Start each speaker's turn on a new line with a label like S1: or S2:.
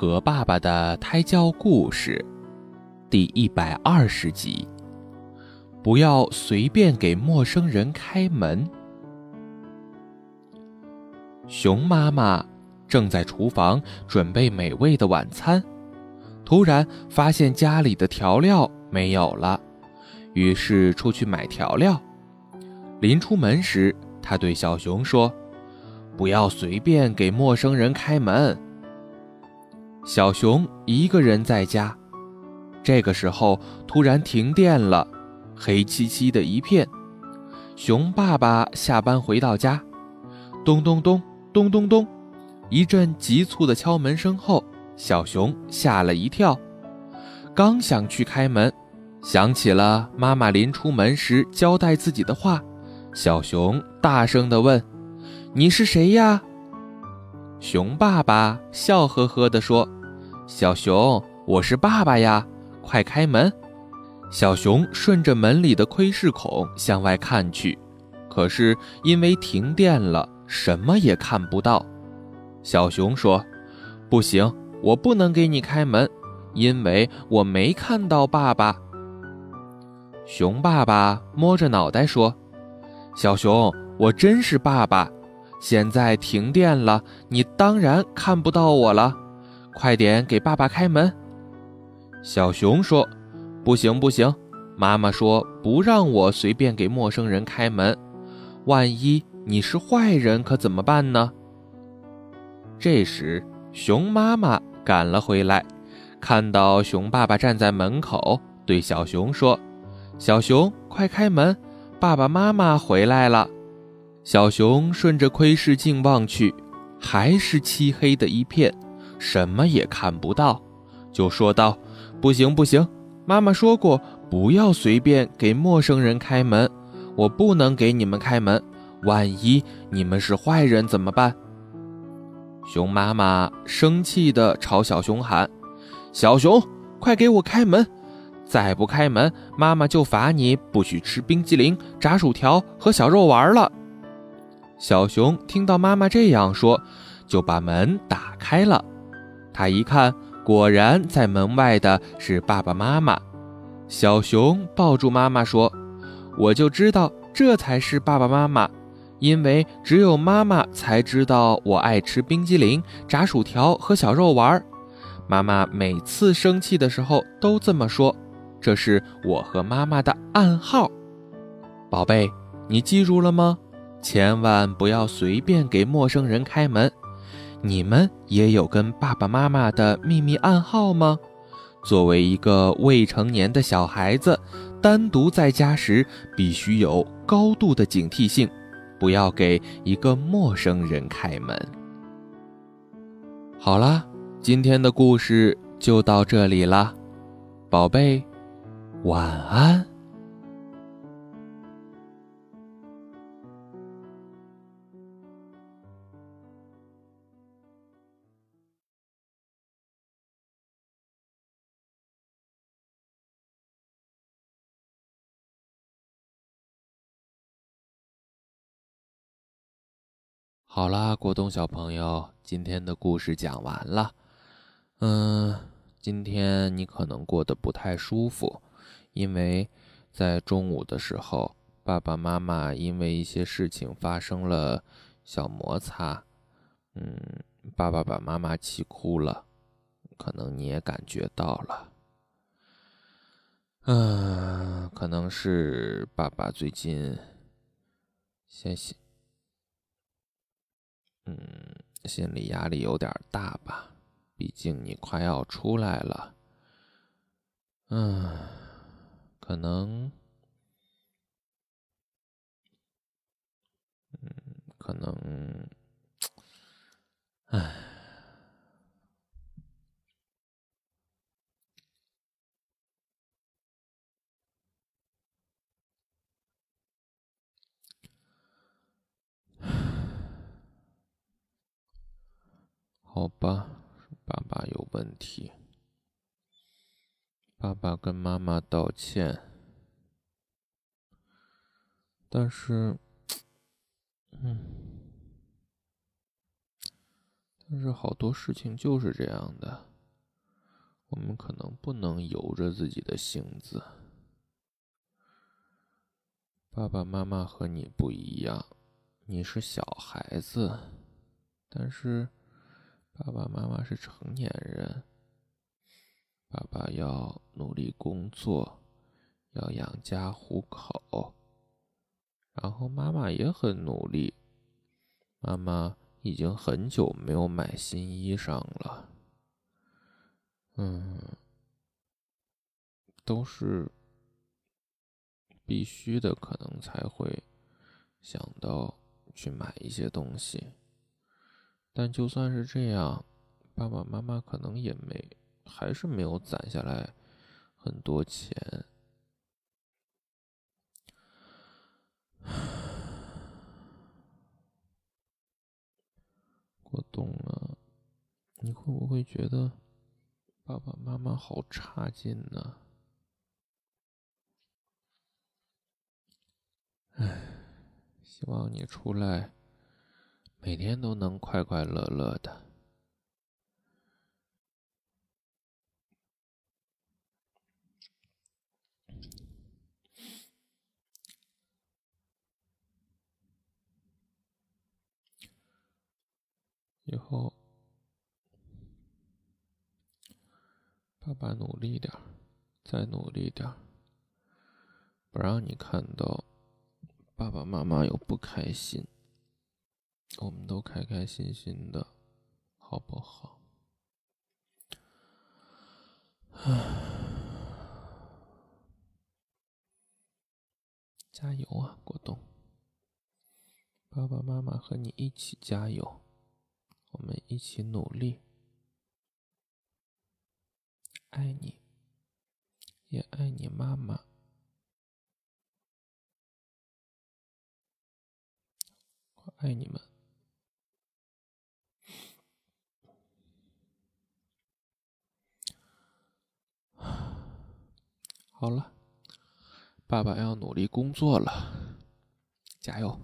S1: 和爸爸的胎教故事，第一百二十集。不要随便给陌生人开门。熊妈妈正在厨房准备美味的晚餐，突然发现家里的调料没有了，于是出去买调料。临出门时，他对小熊说：“不要随便给陌生人开门。”小熊一个人在家，这个时候突然停电了。黑漆漆的一片，熊爸爸下班回到家，咚咚咚咚咚咚，一阵急促的敲门声后，小熊吓了一跳，刚想去开门，想起了妈妈临出门时交代自己的话，小熊大声地问：“你是谁呀？”熊爸爸笑呵呵地说：“小熊，我是爸爸呀，快开门。”小熊顺着门里的窥视孔向外看去，可是因为停电了，什么也看不到。小熊说：“不行，我不能给你开门，因为我没看到爸爸。”熊爸爸摸着脑袋说：“小熊，我真是爸爸。现在停电了，你当然看不到我了。快点给爸爸开门。”小熊说。不行不行，妈妈说不让我随便给陌生人开门，万一你是坏人可怎么办呢？这时，熊妈妈赶了回来，看到熊爸爸站在门口，对小熊说：“小熊，快开门，爸爸妈妈回来了。”小熊顺着窥视镜望去，还是漆黑的一片，什么也看不到，就说道：“不行不行。”妈妈说过，不要随便给陌生人开门。我不能给你们开门，万一你们是坏人怎么办？熊妈妈生气地朝小熊喊：“小熊，快给我开门！再不开门，妈妈就罚你不许吃冰激凌、炸薯条和小肉丸了。”小熊听到妈妈这样说，就把门打开了。他一看。果然，在门外的是爸爸妈妈。小熊抱住妈妈说：“我就知道这才是爸爸妈妈，因为只有妈妈才知道我爱吃冰激凌、炸薯条和小肉丸。妈妈每次生气的时候都这么说，这是我和妈妈的暗号。宝贝，你记住了吗？千万不要随便给陌生人开门。”你们也有跟爸爸妈妈的秘密暗号吗？作为一个未成年的小孩子，单独在家时必须有高度的警惕性，不要给一个陌生人开门。好啦，今天的故事就到这里啦，宝贝，晚安。好啦，果冻小朋友，今天的故事讲完了。嗯，今天你可能过得不太舒服，因为在中午的时候，爸爸妈妈因为一些事情发生了小摩擦。嗯，爸爸把妈妈气哭了，可能你也感觉到了。嗯，可能是爸爸最近，谢谢。嗯，心理压力有点大吧？毕竟你快要出来了。嗯，可能，嗯，可能，唉。好吧，爸爸有问题。爸爸跟妈妈道歉，但是，嗯，但是好多事情就是这样的。我们可能不能由着自己的性子。爸爸妈妈和你不一样，你是小孩子，但是爸爸妈妈是成年人。爸爸要努力工作，要养家糊口，然后妈妈也很努力。妈妈已经很久没有买新衣裳了。嗯，都是。必须的，可能才会想到去买一些东西。但就算是这样，爸爸妈妈可能也没，还是没有攒下来很多钱。过冬了，你会不会觉得爸爸妈妈好差劲呢？唉，希望你出来，每天都能快快乐乐的。以后，爸爸努力点再努力点不让你看到。爸爸妈妈有不开心，我们都开开心心的，好不好？加油啊，果冻！爸爸妈妈和你一起加油，我们一起努力，爱你，也爱你妈妈。我爱你们。好了，爸爸要努力工作了，加油。